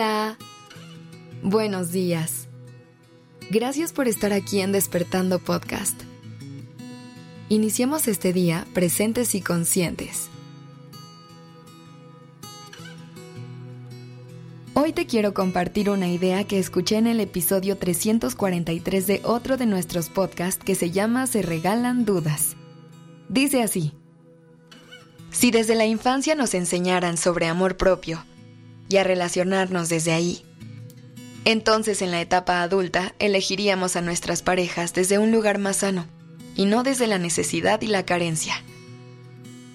Hola. Buenos días. Gracias por estar aquí en Despertando Podcast. Iniciemos este día presentes y conscientes. Hoy te quiero compartir una idea que escuché en el episodio 343 de otro de nuestros podcasts que se llama Se regalan dudas. Dice así. Si desde la infancia nos enseñaran sobre amor propio y a relacionarnos desde ahí, entonces en la etapa adulta elegiríamos a nuestras parejas desde un lugar más sano y no desde la necesidad y la carencia.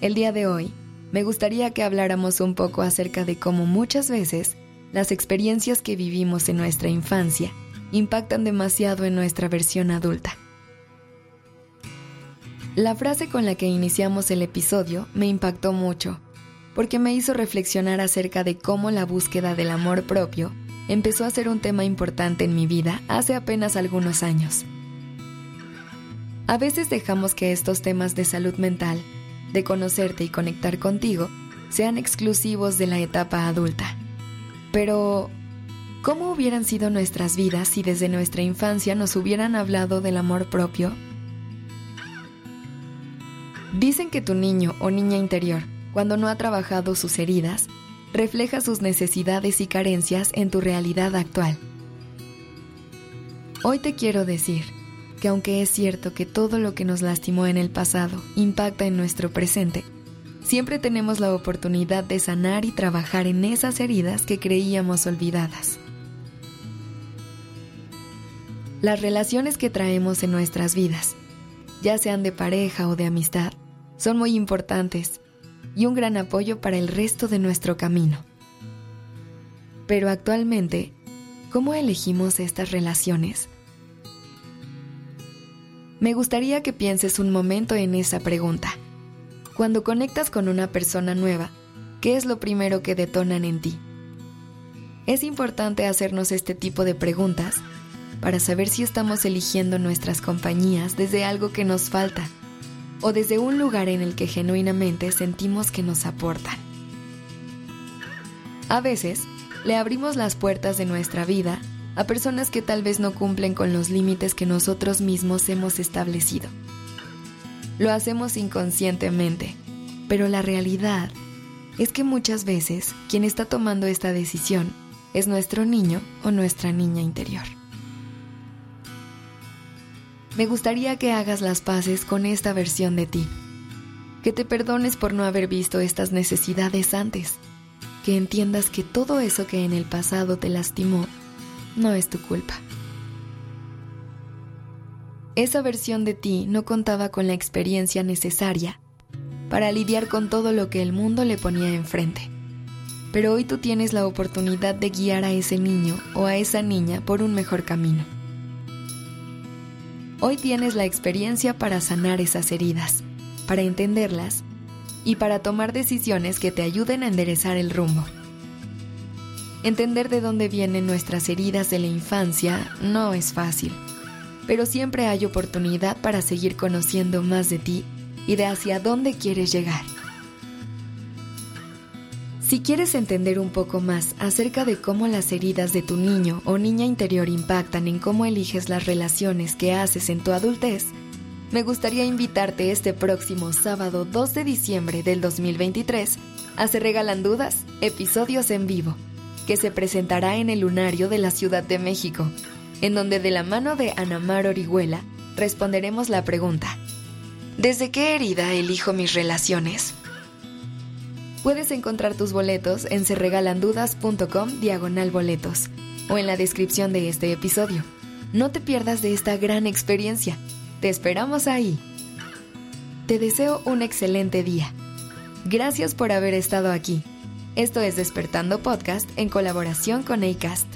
El día de hoy me gustaría que habláramos un poco acerca de cómo muchas veces las experiencias que vivimos en nuestra infancia impactan demasiado en nuestra versión adulta. La frase con la que iniciamos el episodio me impactó mucho, porque me hizo reflexionar acerca de cómo la búsqueda del amor propio empezó a ser un tema importante en mi vida hace apenas algunos años. A veces dejamos que estos temas de salud mental, de conocerte y conectar contigo, sean exclusivos de la etapa adulta. Pero, ¿cómo hubieran sido nuestras vidas si desde nuestra infancia nos hubieran hablado del amor propio Dicen que tu niño o niña interior, cuando no ha trabajado sus heridas, refleja sus necesidades y carencias en tu realidad actual. Hoy te quiero decir que aunque es cierto que todo lo que nos lastimó en el pasado impacta en nuestro presente, siempre tenemos la oportunidad de sanar y trabajar en esas heridas que creíamos olvidadas. Las relaciones que traemos en nuestras vidas, ya sean de pareja o de amistad, son muy importantes y un gran apoyo para el resto de nuestro camino. Pero actualmente, ¿cómo elegimos estas relaciones? Me gustaría que pienses un momento en esa pregunta. Cuando conectas con una persona nueva, ¿qué es lo primero que detonan en ti? Es importante hacernos este tipo de preguntas para saber si estamos eligiendo nuestras compañías desde algo que nos falta o desde un lugar en el que genuinamente sentimos que nos aportan. A veces, le abrimos las puertas de nuestra vida a personas que tal vez no cumplen con los límites que nosotros mismos hemos establecido. Lo hacemos inconscientemente, pero la realidad es que muchas veces quien está tomando esta decisión es nuestro niño o nuestra niña interior. Me gustaría que hagas las paces con esta versión de ti. Que te perdones por no haber visto estas necesidades antes. Que entiendas que todo eso que en el pasado te lastimó no es tu culpa. Esa versión de ti no contaba con la experiencia necesaria para lidiar con todo lo que el mundo le ponía enfrente. Pero hoy tú tienes la oportunidad de guiar a ese niño o a esa niña por un mejor camino. Hoy tienes la experiencia para sanar esas heridas, para entenderlas y para tomar decisiones que te ayuden a enderezar el rumbo. Entender de dónde vienen nuestras heridas de la infancia no es fácil, pero siempre hay oportunidad para seguir conociendo más de ti y de hacia dónde quieres llegar. Si quieres entender un poco más acerca de cómo las heridas de tu niño o niña interior impactan en cómo eliges las relaciones que haces en tu adultez, me gustaría invitarte este próximo sábado 2 de diciembre del 2023 a Se Regalan Dudas, episodios en vivo, que se presentará en el Lunario de la Ciudad de México, en donde de la mano de Anamar Orihuela responderemos la pregunta, ¿desde qué herida elijo mis relaciones? Puedes encontrar tus boletos en serregalandudas.com diagonal boletos o en la descripción de este episodio. No te pierdas de esta gran experiencia. Te esperamos ahí. Te deseo un excelente día. Gracias por haber estado aquí. Esto es Despertando Podcast en colaboración con ACAST.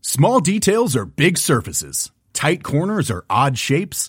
Small details are big surfaces. Tight corners are odd shapes.